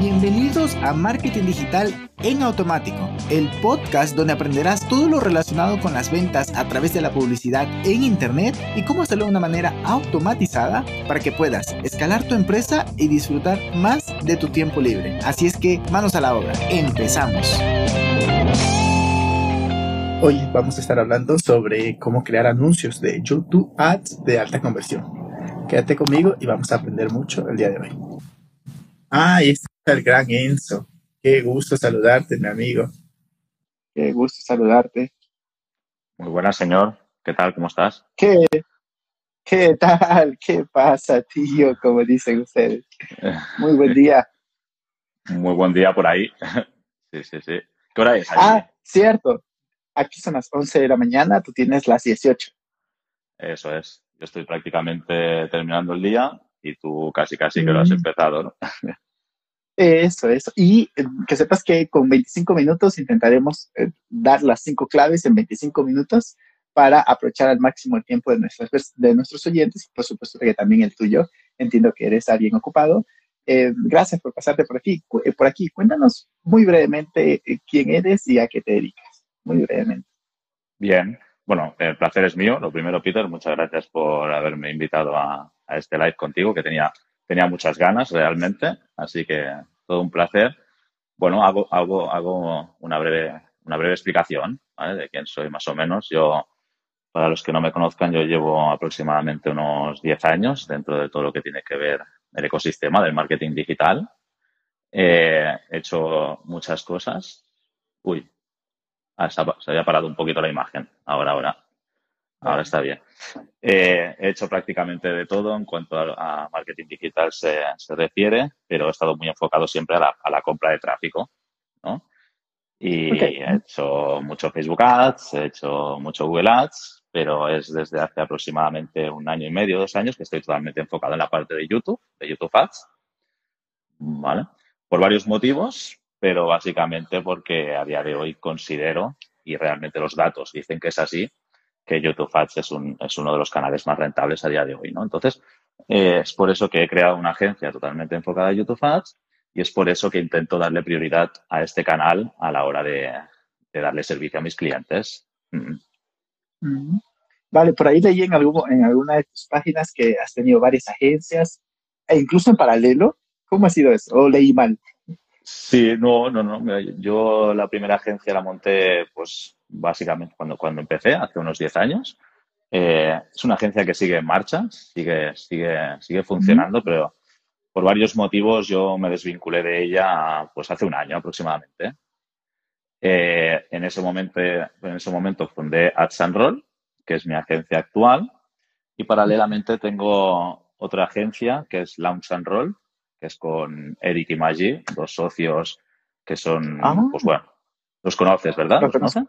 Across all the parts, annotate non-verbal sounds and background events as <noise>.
Bienvenidos a Marketing Digital en Automático, el podcast donde aprenderás todo lo relacionado con las ventas a través de la publicidad en Internet y cómo hacerlo de una manera automatizada para que puedas escalar tu empresa y disfrutar más de tu tiempo libre. Así es que manos a la obra, empezamos. Hoy vamos a estar hablando sobre cómo crear anuncios de YouTube Ads de alta conversión. Quédate conmigo y vamos a aprender mucho el día de hoy. Ah, el gran Enzo. Qué gusto saludarte, mi amigo. Qué gusto saludarte. Muy buena, señor. ¿Qué tal? ¿Cómo estás? ¿Qué, qué tal? ¿Qué pasa, tío? Como dicen ustedes. Muy buen día. <laughs> Muy buen día por ahí. <laughs> Sí, sí, sí. ¿Qué hora es? Ah, cierto. Aquí son las 11 de la mañana, tú tienes las 18. Eso es. Yo estoy prácticamente terminando el día y tú casi casi que lo has mm. empezado, ¿no? <laughs> Eso, eso. Y eh, que sepas que con 25 minutos intentaremos eh, dar las cinco claves en 25 minutos para aprovechar al máximo el tiempo de, nuestras, de nuestros oyentes y por supuesto que también el tuyo. Entiendo que eres alguien ocupado. Eh, gracias por pasarte por aquí. por aquí, cuéntanos muy brevemente quién eres y a qué te dedicas. Muy brevemente. Bien, bueno, el placer es mío. Lo primero, Peter, muchas gracias por haberme invitado a, este live contigo, que tenía, tenía muchas ganas realmente. Así que todo un placer. Bueno, hago, hago, hago una, breve, una breve explicación de quién soy más o menos. Yo, para los que no me conozcan, yo llevo aproximadamente unos 10 años dentro de todo lo que tiene que ver el ecosistema del marketing digital. he hecho muchas cosas. Uy, Ah, se, había parado un poquito la imagen. Ahora, ahora. Ahora está bien. Eh, he hecho prácticamente de todo en cuanto a, marketing digital se, refiere, pero he estado muy enfocado siempre a la, compra de tráfico. ¿no? Y he hecho mucho Facebook Ads, he hecho mucho Google Ads, pero es desde hace aproximadamente un año y medio, dos años, que estoy totalmente enfocado en la parte de YouTube, de YouTube Ads. ¿Vale? Por varios motivos pero básicamente porque a día de hoy considero, y realmente los datos dicen que es así, que YouTube Ads es, un, es uno de los canales más rentables a día de hoy, ¿no? Entonces, eh, es por eso que he creado una agencia totalmente enfocada en YouTube Ads y es por eso que intento darle prioridad a este canal a la hora de, darle servicio a mis clientes. Mm. Mm. Vale, por ahí leí en, en alguna de tus páginas que has tenido varias agencias e incluso en paralelo. ¿Cómo ha sido eso? ¿O leí mal? Sí, no, no, no. Yo la primera agencia la monté, pues, básicamente cuando, cuando empecé, hace unos 10 años. Eh, es una agencia que sigue en marcha, sigue, sigue, sigue funcionando, pero por varios motivos yo me desvinculé de ella, pues, hace un año aproximadamente. Eh, en, ese momento, en ese momento fundé Ads and Roll, que es mi agencia actual, y paralelamente tengo otra agencia que es Launch and Roll, que es con Eric y Maggi, dos socios que son, ah. pues bueno, los conoces, ¿verdad? ¿Los conocen?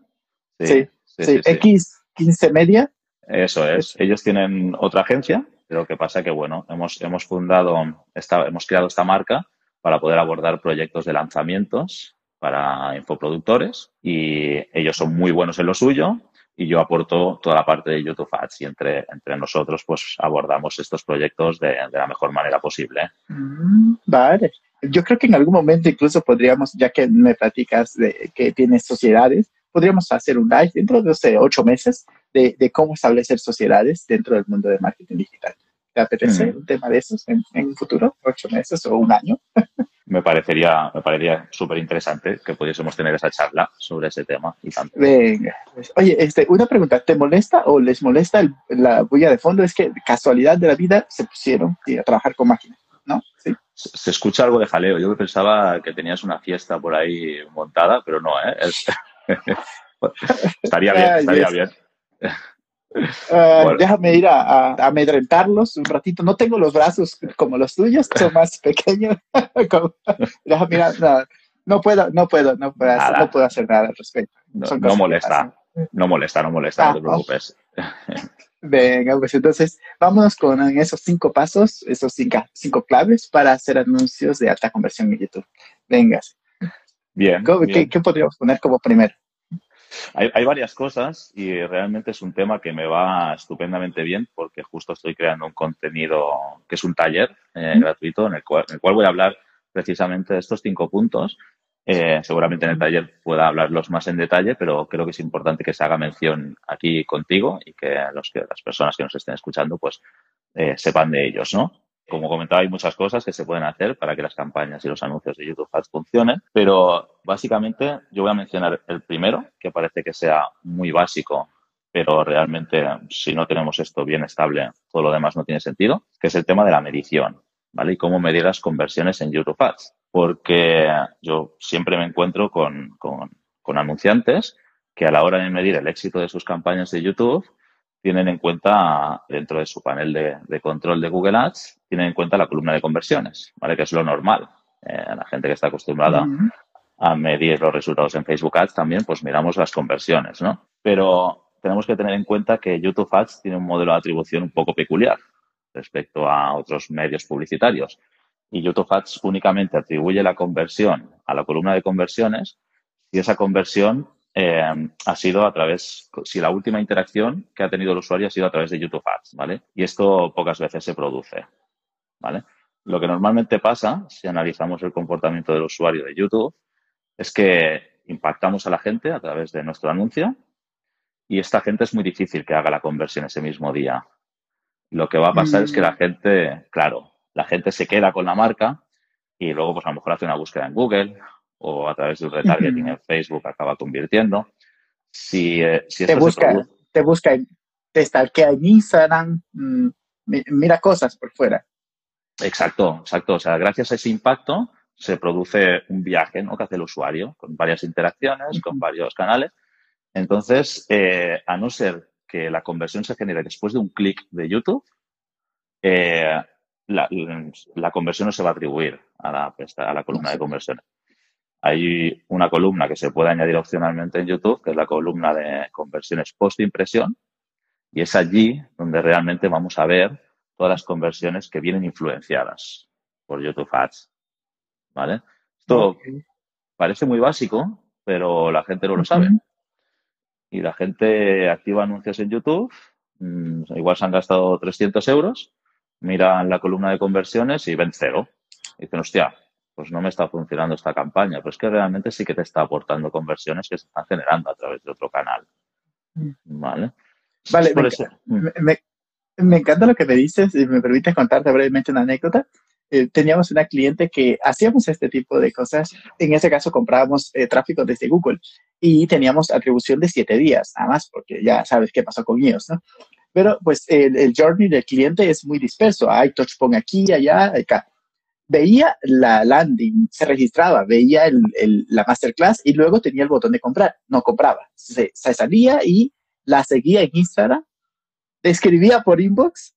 Sí, sí, X15 Media. Eso es. Ellos tienen otra agencia, pero lo que pasa que, bueno, hemos, hemos fundado, esta, hemos creado esta marca para poder abordar proyectos de lanzamientos para infoproductores y ellos son muy buenos en lo suyo y yo aporto toda la parte de YouTube Ads y entre, entre nosotros pues abordamos estos proyectos de, la mejor manera posible. Mm, vale. Yo creo que en algún momento incluso podríamos, ya que me platicas de que tienes sociedades, podríamos hacer un live dentro de ocho meses de, de, cómo establecer sociedades dentro del mundo de marketing digital. ¿Te apetece un tema de esos en, en un futuro? ¿Ocho meses o un año? <laughs> me parecería, me parecería súper interesante que pudiésemos tener esa charla sobre ese tema y tanto. Venga. Pues, oye, este, una pregunta, ¿te molesta o les molesta la bulla de fondo? Es que casualidad de la vida se pusieron a trabajar con máquinas, ¿no? ¿Sí? Se, escucha algo de jaleo. Yo pensaba que tenías una fiesta por ahí montada, pero no, ¿eh? <laughs> estaría bien, estaría bien. Ah, déjame ir a, amedrentarlos un ratito. No tengo los brazos como los tuyos, son más pequeños. <laughs> déjame ir no, puedo, no puedo, no puedo, no puedo hacer nada al respecto. No, molesta, no molesta, no molesta, no te ah, preocupes. Venga, pues entonces vámonos con esos cinco pasos, esos cinco, cinco claves para hacer anuncios de alta conversión en YouTube. Venga. Bien. ¿Qué, ¿Qué podríamos poner como primero? Hay, varias cosas y realmente es un tema que me va estupendamente bien porque justo estoy creando un contenido que es un taller eh, gratuito en el, cual, voy a hablar precisamente de estos cinco puntos. Eh, seguramente en el taller pueda hablarlos más en detalle, pero creo que es importante que se haga mención aquí contigo y que, los, que las personas que nos estén escuchando pues eh, sepan de ellos, ¿no? Como comentaba, hay muchas cosas que se pueden hacer para que las campañas y los anuncios de YouTube Ads funcionen, pero básicamente yo voy a mencionar el primero, que parece que sea muy básico, pero realmente si no tenemos esto bien estable, todo lo demás no tiene sentido, que es el tema de la medición, ¿vale? Y cómo medir las conversiones en YouTube Ads. Porque yo siempre me encuentro con, con anunciantes que a la hora de medir el éxito de sus campañas de YouTube tienen en cuenta, dentro de su panel de, control de Google Ads, tienen en cuenta la columna de conversiones, ¿vale? Que es lo normal. Eh, la gente que está acostumbrada a medir los resultados en Facebook Ads también, pues miramos las conversiones, ¿no? Pero tenemos que tener en cuenta que YouTube Ads tiene un modelo de atribución un poco peculiar respecto a otros medios publicitarios. Y YouTube Ads únicamente atribuye la conversión a la columna de conversiones si esa conversión eh, ha sido a través, si la última interacción que ha tenido el usuario ha sido a través de YouTube Ads, ¿vale? Y esto pocas veces se produce, ¿vale? Lo que normalmente pasa, si analizamos el comportamiento del usuario de YouTube, es que impactamos a la gente a través de nuestro anuncio y esta gente es muy difícil que haga la conversión ese mismo día. Lo que va a pasar es que la mm. gente, claro, la gente se queda con la marca y luego pues a lo mejor hace una búsqueda en Google o a través del retargeting en Facebook acaba convirtiendo. Si, eh, si te, busca, te busca, te stalkea en Instagram, mm, mira cosas por fuera. Exacto, exacto. O sea, gracias a ese impacto se produce un viaje ¿no? que hace el usuario con varias interacciones, con varios canales. Entonces, eh, a no ser que la conversión se genere después de un clic de YouTube, eh, la, la, conversión no se va a atribuir a la, a la columna de conversiones. Hay una columna que se puede añadir opcionalmente en YouTube, que es la columna de conversiones post-impresión, y es allí donde realmente vamos a ver todas las conversiones que vienen influenciadas por YouTube Ads. ¿Vale? Esto parece muy básico, pero la gente no lo sabe. Y la gente activa anuncios en YouTube, mm, igual se han gastado 300 euros, miran la columna de conversiones y ven cero. Y dicen, hostia, pues no me está funcionando esta campaña, pero es que realmente sí que te está aportando conversiones que se están generando a través de otro canal. Mm. ¿Vale? Vale, mm. me, encanta lo que me dices y me permites contarte brevemente una anécdota. Eh, teníamos una cliente que hacíamos este tipo de cosas. En ese caso comprábamos eh, tráfico desde Google y teníamos atribución de siete días, nada más, porque ya sabes qué pasó con ellos, ¿no? Pero pues el, el journey del cliente es muy disperso. Hay touchpoint aquí, allá, acá veía la landing, se registraba, veía el, la masterclass y luego tenía el botón de comprar. No compraba. Se, salía y la seguía en Instagram, escribía por inbox,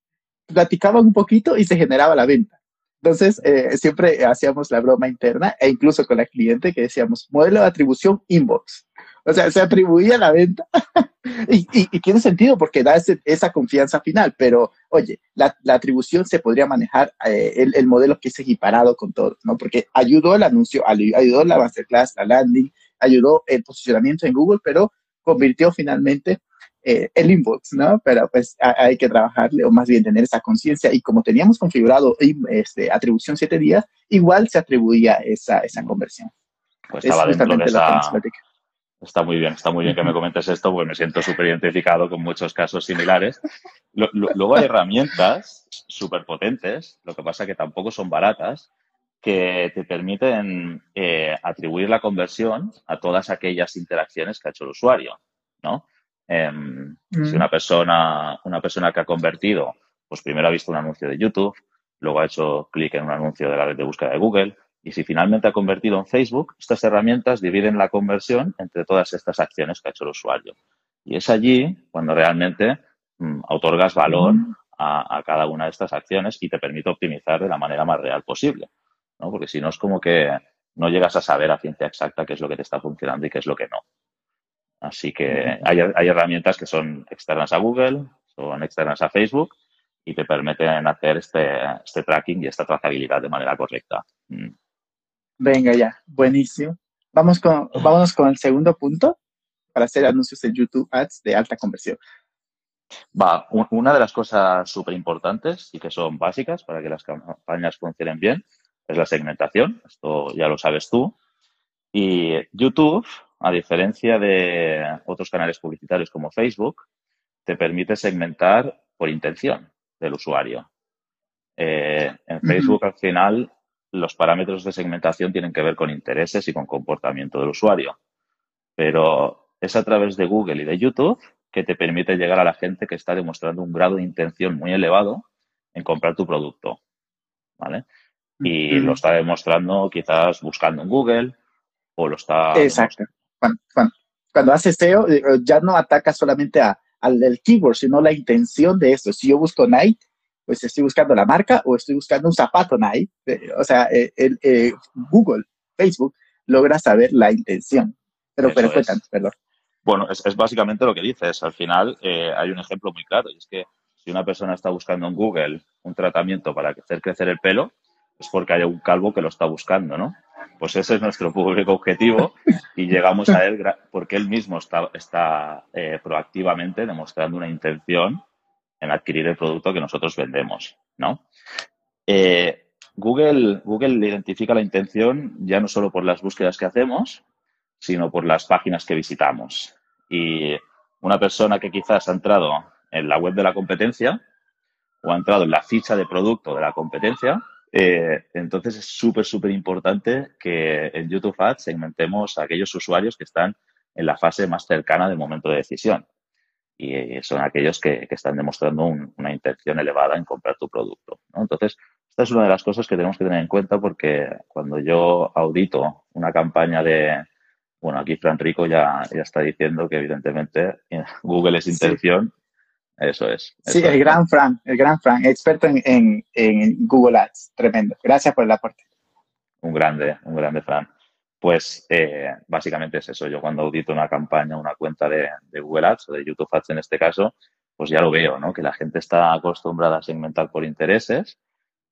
platicaba un poquito y se generaba la venta. Entonces, eh, siempre hacíamos la broma interna e incluso con la cliente que decíamos, modelo de atribución inbox. O sea, se atribuía la venta <laughs> y, tiene sentido porque da esa confianza final, pero oye, la, la atribución se podría manejar eh, el, el, modelo que es equiparado con todo, ¿no? Porque ayudó el anuncio, ayudó la masterclass, la landing, ayudó el posicionamiento en Google, pero convirtió finalmente eh, el inbox, ¿no? Pero pues hay que trabajarle o más bien tener esa conciencia y como teníamos configurado este, atribución siete días, igual se atribuía esa, esa conversión. Pues estaba dentro de esa, Está muy bien, está muy bien que me comentes esto porque me siento súper identificado con muchos casos similares. luego hay herramientas súper potentes, lo que pasa que tampoco son baratas, que te permiten eh, atribuir la conversión a todas aquellas interacciones que ha hecho el usuario, ¿no? Em, si mm. una persona, una persona que ha convertido, pues primero ha visto un anuncio de YouTube, luego ha hecho clic en un anuncio de la red de búsqueda de Google, y si finalmente ha convertido en Facebook, estas herramientas dividen la conversión entre todas estas acciones que ha hecho el usuario. Y es allí cuando realmente mm, otorgas valor a, cada una de estas acciones y te permite optimizar de la manera más real posible. ¿no? Porque si no es como que no llegas a saber a ciencia exacta qué es lo que te está funcionando y qué es lo que no. Así que hay, hay herramientas que son externas a Google, son externas a Facebook y te permiten hacer este, este tracking y esta trazabilidad de manera correcta. Mm. Venga ya, buenísimo. Vamos con, vámonos con el segundo punto para hacer anuncios en YouTube Ads de alta conversión. Va, una de las cosas súper importantes y que son básicas para que las campañas funcionen bien es la segmentación, esto ya lo sabes tú. Y YouTube, a diferencia de otros canales publicitarios como Facebook, te permite segmentar por intención del usuario. Eh, en Facebook, al final, los parámetros de segmentación tienen que ver con intereses y con comportamiento del usuario. Pero es a través de Google y de YouTube que te permite llegar a la gente que está demostrando un grado de intención muy elevado en comprar tu producto. ¿Vale? Y lo está demostrando quizás buscando en Google o lo está... Exacto. Cuando, cuando, haces SEO, eh, ya no ataca solamente a, al del keyword, sino la intención de esto. Si yo busco Nike, pues estoy buscando la marca o estoy buscando un zapato Nike. Eh, o sea, eh, el, Google, Facebook, logra saber la intención. Pero, pero cuéntanos, perdón. Bueno, es, básicamente lo que dices. Al final hay un ejemplo muy claro y es que si una persona está buscando en Google un tratamiento para hacer crecer el pelo, es porque hay un calvo que lo está buscando, ¿no? Pues ese es nuestro público objetivo y <laughs> llegamos a él porque él mismo está, está eh, proactivamente demostrando una intención en adquirir el producto que nosotros vendemos, ¿no? Eh, Google, Google identifica la intención ya no solo por las búsquedas que hacemos, sino por las páginas que visitamos. Y una persona que quizás ha entrado en la web de la competencia o ha entrado en la ficha de producto de la competencia, eh, entonces es súper, súper importante que en YouTube Ads segmentemos a aquellos usuarios que están en la fase más cercana del momento de decisión. Y son aquellos que, están demostrando una intención elevada en comprar tu producto. Entonces, esta es una de las cosas que tenemos que tener en cuenta porque cuando yo audito una campaña de, bueno, aquí Fran Rico ya, ya está diciendo que evidentemente <laughs> Google es intención eso es. sí, el gran Frank, el gran Frank, experto en, Google Ads. Tremendo. Gracias por el aporte. Un grande, un grande Frank. Pues eh, básicamente es eso. Yo cuando audito una campaña, una cuenta de, Google Ads o de YouTube Ads en este caso, pues ya lo veo, ¿no? Que la gente está acostumbrada a segmentar por intereses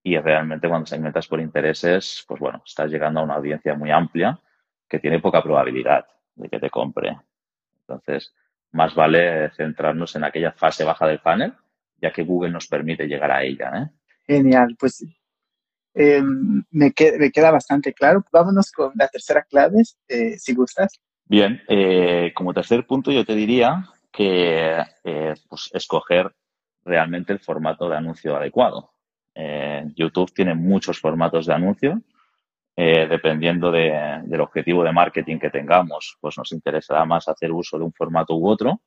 y realmente cuando segmentas por intereses, pues bueno, estás llegando a una audiencia muy amplia que tiene poca probabilidad de que te compre. Entonces, más vale centrarnos en aquella fase baja del panel, ya que Google nos permite llegar a ella. ¿eh? Genial, pues em, me, queda bastante claro. Vámonos con la tercera clave, eh, si gustas. Bien, eh, como tercer punto yo te diría que pues, escoger realmente el formato de anuncio adecuado. YouTube tiene muchos formatos de anuncio eh, dependiendo del objetivo de marketing que tengamos, pues nos interesará más hacer uso de un formato u otro.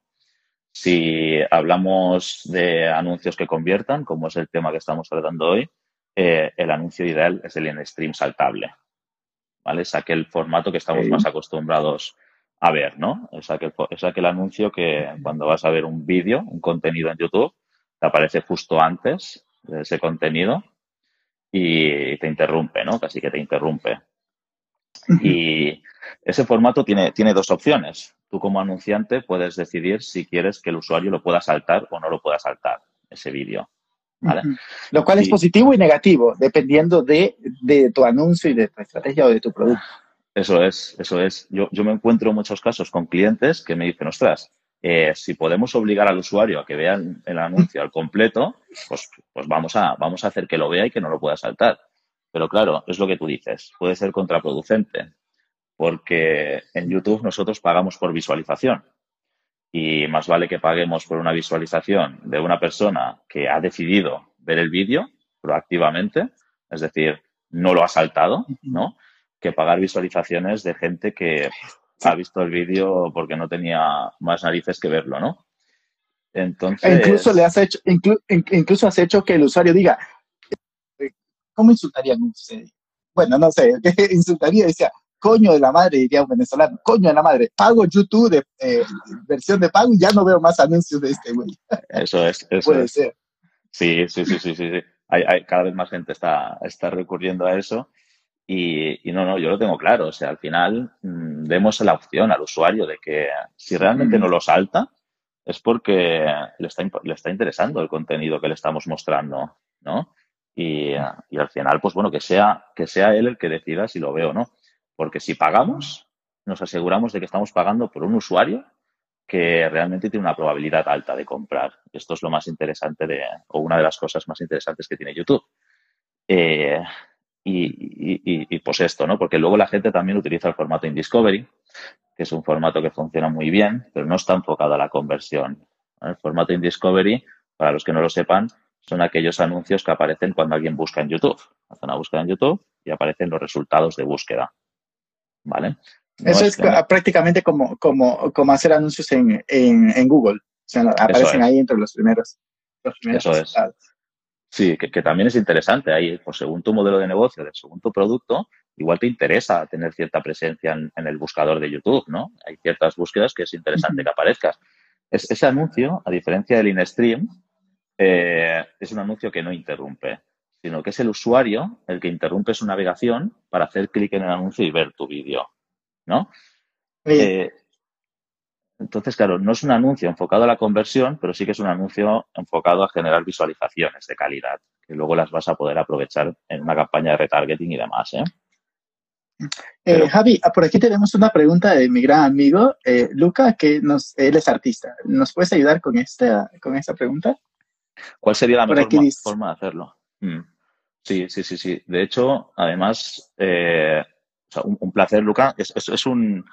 Si hablamos de anuncios que conviertan, como es el tema que estamos tratando hoy, eh, el anuncio ideal es el in-stream saltable. ¿Vale? Es aquel formato que estamos más acostumbrados a ver, ¿no? Es aquel, es aquel anuncio que cuando vas a ver un vídeo, un contenido en YouTube, te aparece justo antes de ese contenido y te interrumpe, ¿no? Casi que te interrumpe. Y ese formato tiene, tiene dos opciones. Tú como anunciante puedes decidir si quieres que el usuario lo pueda saltar o no lo pueda saltar, ese vídeo. ¿Vale? Lo cual es positivo y negativo, dependiendo de, tu anuncio y de tu estrategia o de tu producto. Eso es, eso es. Yo, yo me encuentro en muchos casos con clientes que me dicen, ostras, eh, si podemos obligar al usuario a que vea el, anuncio al completo, pues, pues vamos, a, vamos a hacer que lo vea y que no lo pueda saltar. Pero claro, es lo que tú dices, puede ser contraproducente, porque en YouTube nosotros pagamos por visualización. Y más vale que paguemos por una visualización de una persona que ha decidido ver el vídeo proactivamente, es decir, no lo ha saltado, ¿no? Que pagar visualizaciones de gente que ha visto el vídeo porque no tenía más narices que verlo, ¿no? Entonces... E incluso le has hecho, incluso has hecho que el usuario diga, ¿cómo insultarían ustedes? Bueno, no sé, <laughs> insultaría? Decía, coño de la madre, diría un venezolano, coño de la madre, pago YouTube de eh, versión de pago y ya no veo más anuncios de este güey. Eso es, <laughs> eso Puede ser. Sí, sí, sí, sí, sí. Hay, cada vez más gente está, está recurriendo a eso y, no, no, yo lo tengo claro. O sea, al final mm, demos la opción al usuario de que si realmente no lo salta, es porque le está, le está interesando el contenido que le estamos mostrando, ¿no? Y, y, al final, pues bueno, que sea, que sea él el que decida si lo ve o no. Porque si pagamos, nos aseguramos de que estamos pagando por un usuario que realmente tiene una probabilidad alta de comprar. Esto es lo más interesante de, o una de las cosas más interesantes que tiene YouTube. Eh, y, pues esto, ¿no? Porque luego la gente también utiliza el formato InDiscovery, que es un formato que funciona muy bien, pero no está enfocado a la conversión. El formato InDiscovery, para los que no lo sepan, son aquellos anuncios que aparecen cuando alguien busca en YouTube. Hace una búsqueda en YouTube y aparecen los resultados de búsqueda. ¿Vale? Eso es prácticamente como, como, como hacer anuncios en, en, Google. O sea, aparecen ahí entre los primeros. Eso es. Sí, que, también es interesante. Ahí, pues según tu modelo de negocio, según tu producto, igual te interesa tener cierta presencia en, el buscador de YouTube, ¿no? Hay ciertas búsquedas que es interesante que aparezcas. Es, ese anuncio, a diferencia del InStream, eh, es un anuncio que no interrumpe, sino que es el usuario el que interrumpe su navegación para hacer clic en el anuncio y ver tu vídeo, ¿no? Eh, entonces, claro, no es un anuncio enfocado a la conversión, pero sí que es un anuncio enfocado a generar visualizaciones de calidad, que luego las vas a poder aprovechar en una campaña de retargeting y demás. ¿eh? eh Javi, ah, por aquí tenemos una pregunta de mi gran amigo eh, Luca, que nos, él es artista. ¿Nos puedes ayudar con esta, con esta pregunta? ¿Cuál sería la mejor forma de hacerlo? Mm. Sí, sí, sí, sí. De hecho, además, eh, un, placer, Luca. es un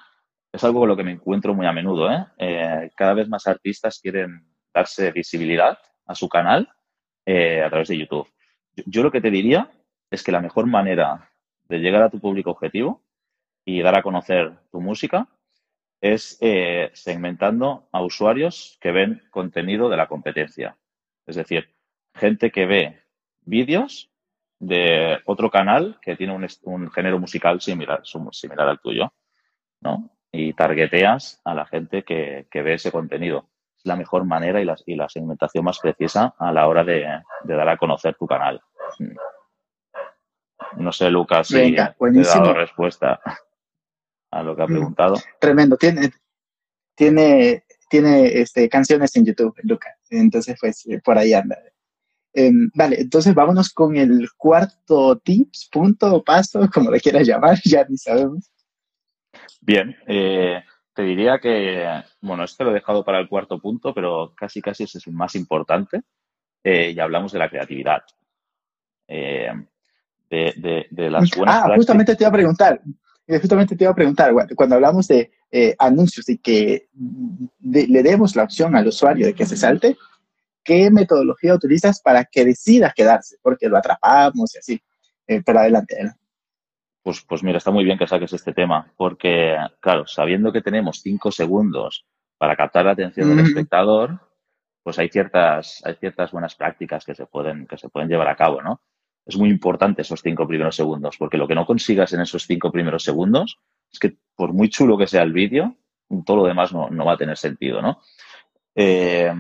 es algo con lo que me encuentro muy a menudo. ¿eh? ¿eh? cada vez más artistas quieren darse visibilidad a su canal eh, a través de YouTube. Yo, lo que te diría es que la mejor manera de llegar a tu público objetivo y dar a conocer tu música es eh, segmentando a usuarios que ven contenido de la competencia. Es decir, gente que ve vídeos de otro canal que tiene un, un género musical similar, similar al tuyo. ¿no? y targeteas a la gente que, ve ese contenido. Es la mejor manera y la, y la segmentación más precisa a la hora de, dar a conocer tu canal. No sé, Lucas, si he dado respuesta a lo que ha mm, preguntado. Tremendo. Tiene, tiene, tiene este, canciones en YouTube, Lucas. Entonces, pues, por ahí anda. Em, vale, entonces vámonos con el cuarto tips, punto, paso, <laughs> como le quieras llamar, ya ni sabemos. Bien, eh, te diría que, bueno, este lo he dejado para el cuarto punto, pero casi casi ese es el más importante. Eh, y hablamos de la creatividad. Eh, de, las buenas Ah, justamente te iba a preguntar, justamente te iba a preguntar, cuando hablamos de anuncios y que le demos la opción al usuario de que se salte, ¿qué metodología utilizas para que decida quedarse? Porque lo atrapamos y así. pero adelante, adelante. Pues, pues mira, está muy bien que saques este tema, porque, claro, sabiendo que tenemos cinco segundos para captar la atención del espectador, pues hay ciertas, hay ciertas buenas prácticas que se pueden, que se pueden llevar a cabo, ¿no? Es muy importante esos cinco primeros segundos, porque lo que no consigas en esos cinco primeros segundos es que por muy chulo que sea el vídeo, todo lo demás no, no va a tener sentido, ¿no? Eh,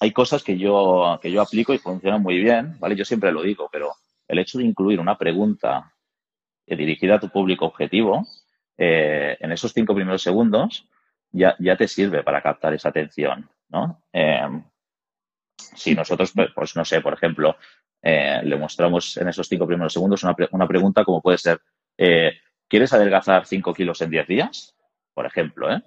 hay cosas que yo, que yo aplico y funcionan muy bien, ¿vale? Yo siempre lo digo, pero el hecho de incluir una pregunta dirigida a tu público objetivo, eh, en esos cinco primeros segundos ya, ya, te sirve para captar esa atención, ¿no? Eh, si nosotros, pues, pues no sé, por ejemplo, eh, le mostramos en esos cinco primeros segundos una, una pregunta como puede ser, ¿quieres adelgazar cinco kilos en diez días? Por ejemplo, ¿eh?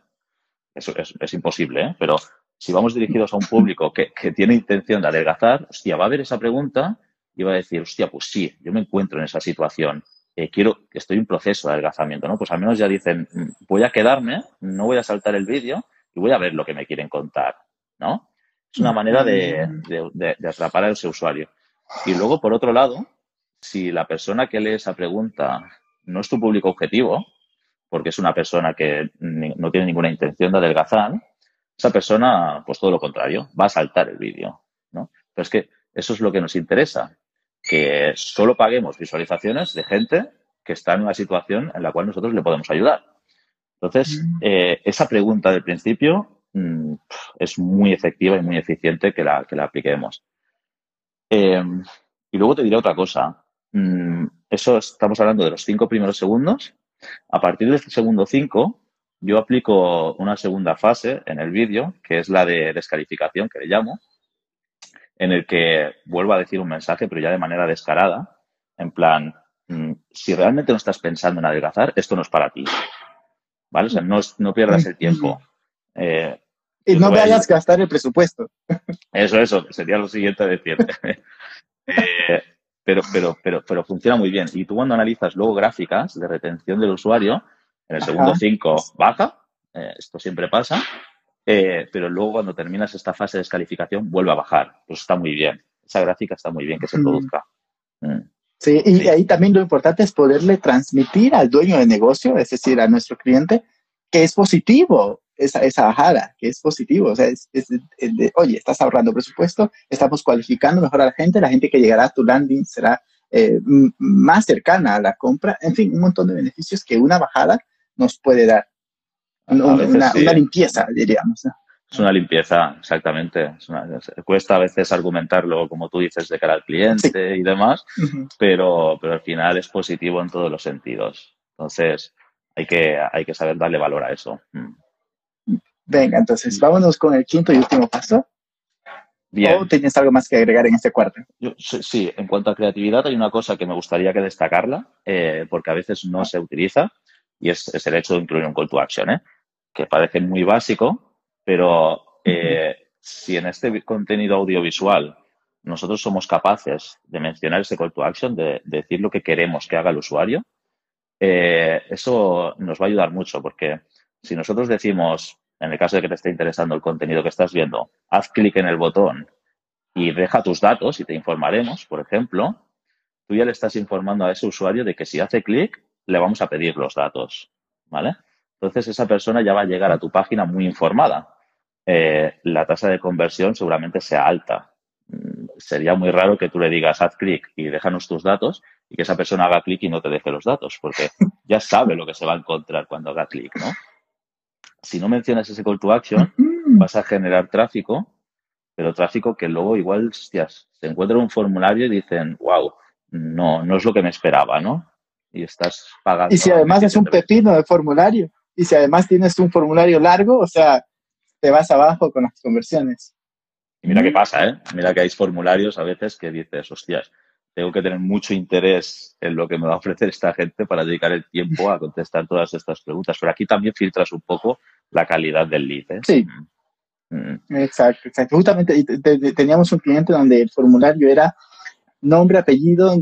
Eso es, es imposible, ¿eh? Pero si vamos dirigidos a un público que, tiene intención de adelgazar, hostia, va a ver esa pregunta y va a decir, hostia, pues sí, yo me encuentro en esa situación. Eh, quiero, estoy en proceso de adelgazamiento, ¿no? Pues al menos ya dicen, mm, voy a quedarme, no voy a saltar el vídeo y voy a ver lo que me quieren contar, ¿no? Es una manera de, de, atrapar a ese usuario. Y luego, por otro lado, si la persona que lee esa pregunta no es tu público objetivo, porque es una persona que no tiene ninguna intención de adelgazar, esa persona, pues todo lo contrario, va a saltar el vídeo, ¿no? Pero es que eso es lo que nos interesa, que solo paguemos visualizaciones de gente que está en una situación en la cual nosotros le podemos ayudar. Entonces, mm. eh, esa pregunta del principio mm, es muy efectiva y muy eficiente que la, que la apliquemos. Em, y luego te diré otra cosa. Mm, eso estamos hablando de los cinco primeros segundos. A partir del segundo cinco, yo aplico una segunda fase en el vídeo, que es la de descalificación, que le llamo, en el que vuelvo a decir un mensaje, pero ya de manera descarada, en plan, mm, si realmente no estás pensando en adelgazar, esto no es para ti. ¿Vale? O sea, no, no pierdas el tiempo. Eh, y no vayas a gastar el presupuesto. <laughs> Eso, eso, sería lo siguiente a decir. <laughs> Eh, pero, pero, pero, pero funciona muy bien. Y tú cuando analizas luego gráficas de retención del usuario, en el segundo 5 baja, eh, esto siempre pasa, eh, pero luego cuando terminas esta fase de descalificación vuelve a bajar. Pues está muy bien. Esa gráfica está muy bien que se produzca. Mm. Sí, y ahí también lo importante es poderle transmitir al dueño de negocio, es decir, a nuestro cliente, que es positivo esa, esa bajada, que es positivo. O sea, es, de, oye, estás ahorrando presupuesto, estamos cualificando mejor a la gente, la gente que llegará a tu landing será eh, más cercana a la compra. En fin, un montón de beneficios que una bajada nos puede dar. Una, limpieza, diríamos. Es una limpieza, exactamente. cuesta a veces argumentarlo, como tú dices, de cara al cliente y demás, pero, pero al final es positivo en todos los sentidos. Entonces, hay que, hay que saber darle valor a eso. Mm. Venga, entonces vámonos con el quinto y último paso. Bien. ¿O tienes algo más que agregar en este cuarto? sí, en cuanto a creatividad hay una cosa que me gustaría que destacarla, eh, porque a veces no se utiliza, y es, es, el hecho de incluir un call to action, ¿eh? que parece muy básico, pero eh, si en este contenido audiovisual nosotros somos capaces de mencionar ese call to action, de, decir lo que queremos que haga el usuario, eh, eso nos va a ayudar mucho porque si nosotros decimos, en el caso de que te esté interesando el contenido que estás viendo, haz clic en el botón y deja tus datos y te informaremos, por ejemplo, tú ya le estás informando a ese usuario de que si hace clic, le vamos a pedir los datos, ¿vale? Entonces esa persona ya va a llegar a tu página muy informada. Eh, la tasa de conversión seguramente sea alta. Mm, sería muy raro que tú le digas haz clic y déjanos tus datos y que esa persona haga clic y no te deje los datos, porque <laughs> ya sabe lo que se va a encontrar cuando haga clic, ¿no? Si no mencionas ese call to action, vas a generar tráfico, pero tráfico que luego igual, hostias, se encuentra un formulario y dicen, wow, no, no es lo que me esperaba, ¿no? Y estás pagando. Y si además es un pepino de formulario y si además tienes un formulario largo, o sea, te vas abajo con las conversiones. Y mira qué pasa, ¿eh? Mira que hay formularios a veces que dices, hostias, tengo que tener mucho interés en lo que me va a ofrecer esta gente para dedicar el tiempo a contestar todas estas preguntas. Pero aquí también filtras un poco la calidad del lead. ¿eh? Sí. Mm. mm. Exacto, exacto. Justamente teníamos un cliente donde el formulario era nombre, apellido,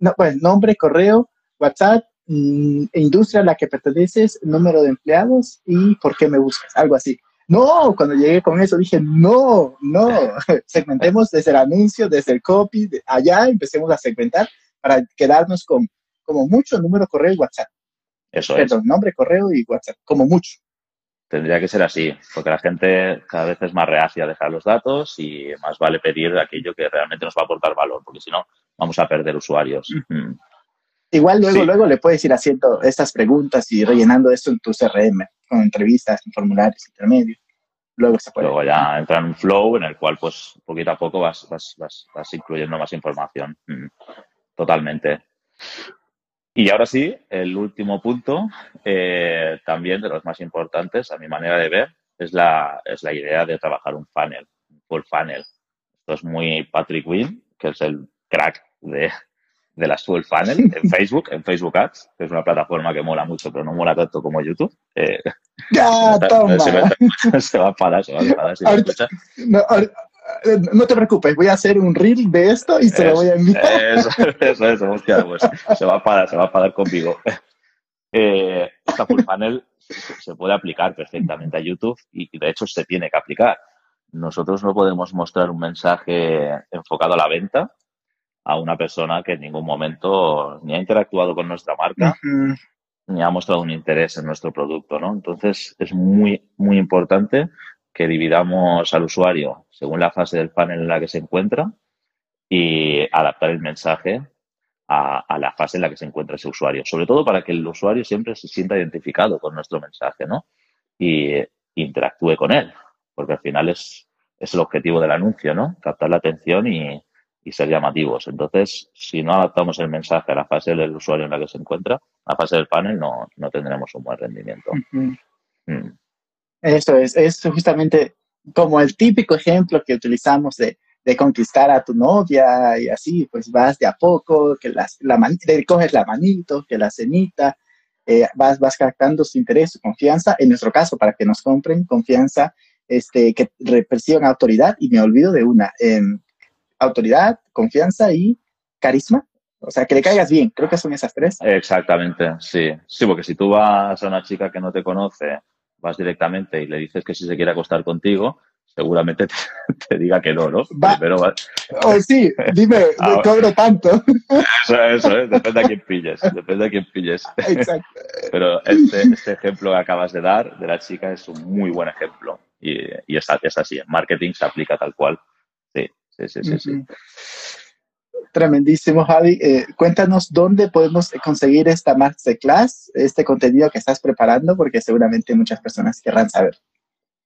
no, pues, nombre, correo, WhatsApp, Mm, industria a la que perteneces, número de empleados y por qué me buscas, algo así. No, cuando llegué con eso dije, no, no, <laughs> segmentemos desde el anuncio, desde el copy, allá empecemos a segmentar para quedarnos con como mucho número, correo y WhatsApp. Eso Perdón, nombre, correo y WhatsApp, como mucho. Tendría que ser así, porque la gente cada vez es más reacia a dejar los datos y más vale pedir aquello que realmente nos va a aportar valor, porque si no, vamos a perder usuarios. Igual luego, luego le puedes ir haciendo estas preguntas y rellenando esto en tu CRM, con entrevistas, en formularios intermedios. Luego se puede. Luego ya entra en un flow en el cual, pues, poquito a poco vas, vas, vas, vas incluyendo más información. Mm, totalmente. Y ahora sí, el último punto, eh, también de los más importantes, a mi manera de ver, es la, es la idea de trabajar un funnel, un full funnel. Esto es muy Patrick Wynn, que es el crack de, de las Full Funnel <laughs> en Facebook, en Facebook Ads, que es una plataforma que mola mucho, pero no mola tanto como YouTube. Eh, ya, <laughs> toma. <laughs> Se, va a parar, se va a parar. no, te preocupes, voy a hacer un reel de esto y se lo voy a enviar. Eso, <laughs> eso, eso, hostia, pues se va a parar, se va a parar conmigo. <laughs> Eh, esta Full Funnel se, puede aplicar perfectamente a YouTube y de hecho se tiene que aplicar. Nosotros no podemos mostrar un mensaje enfocado a la venta a una persona que en ningún momento ni ha interactuado con nuestra marca, ni ha mostrado un interés en nuestro producto, ¿no? Entonces, es muy, muy importante que dividamos al usuario según la fase del panel en la que se encuentra y adaptar el mensaje a, la fase en la que se encuentra ese usuario. Sobre todo para que el usuario siempre se sienta identificado con nuestro mensaje, ¿no? Y interactúe con él, porque al final es, es el objetivo del anuncio, ¿no? Captar la atención y, y ser llamativos. Entonces, si no adaptamos el mensaje a la fase del usuario en la que se encuentra, a la fase del panel no, no tendremos un buen rendimiento. Mm. Eso es, es justamente como el típico ejemplo que utilizamos de, de, conquistar a tu novia y así, pues vas de a poco, que las, la le coges la manito, que la cenita, eh, vas, vas captando su interés, su confianza, en nuestro caso, para que nos compren, confianza, este, que perciban autoridad, y me olvido de una, autoridad, confianza y carisma, o sea, que le caigas bien, creo que son esas tres. Exactamente, sí. Sí, porque si tú vas a una chica que no te conoce, vas directamente y le dices que si se quiere acostar contigo, seguramente <laughs> te, diga que no, ¿no? Pero oh, sí, dime, <laughs> me cobro tanto. Eso, eso ¿eh? depende a quién pilles, depende a quién pilles. Exacto. Pero este, este, ejemplo que acabas de dar de la chica es un muy buen ejemplo y, y es, es así, en marketing se aplica tal cual. Sí, sí, sí, sí. sí. Tremendísimo, Javi. Eh, cuéntanos dónde podemos conseguir esta masterclass, este contenido que estás preparando, porque seguramente muchas personas querrán saber.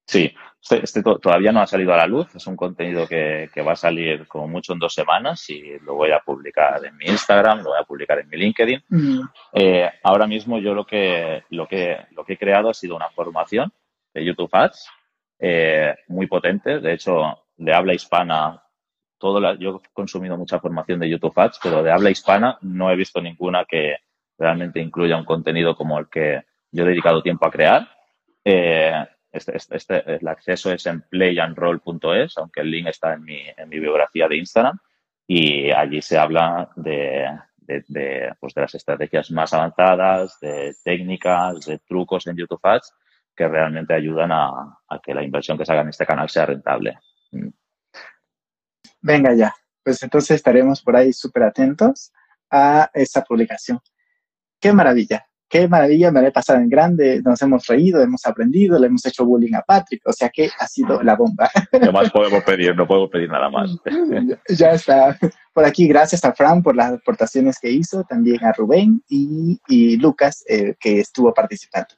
Sí, este, este todavía no ha salido a la luz. Es un contenido que, va a salir como mucho en dos semanas y lo voy a publicar en mi Instagram, lo voy a publicar en mi LinkedIn. Mm. Eh, ahora mismo yo lo que, lo, que, lo que he creado ha sido una formación de YouTube Ads eh, muy potente. De hecho, de habla hispana yo he consumido mucha formación de YouTube Ads, pero de habla hispana no he visto ninguna que realmente incluya un contenido como el que yo he dedicado tiempo a crear. Eh, este, este, este, el acceso es en playandroll.es, aunque el link está en mi, en mi biografía de Instagram, y allí se habla de, de, pues de las estrategias más avanzadas, de técnicas, de trucos en YouTube Ads que realmente ayudan a, a que la inversión que se haga en este canal sea rentable. Venga ya, pues entonces estaremos por ahí súper atentos a esa publicación. Qué maravilla, qué maravilla, me la he pasado en grande, nos hemos reído, hemos aprendido, le hemos hecho bullying a Patrick, o sea que ha sido la bomba. ¿Qué más podemos pedir? No podemos pedir nada más. <laughs> ya está. Por aquí, gracias a Fran por las aportaciones que hizo, también a Rubén y, Lucas eh, que estuvo participando.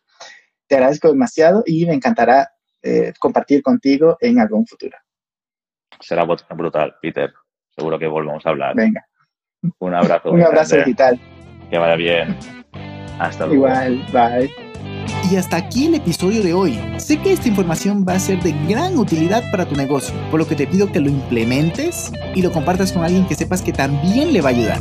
Te agradezco demasiado y me encantará eh, compartir contigo en algún futuro. Será brutal, Peter. Seguro que volvemos a hablar. Venga. Un abrazo. Un abrazo digital. Que vaya bien. Hasta luego. Igual, bye. Y hasta aquí el episodio de hoy. Sé que esta información va a ser de gran utilidad para tu negocio, por lo que te pido que lo implementes y lo compartas con alguien que sepas que también le va a ayudar.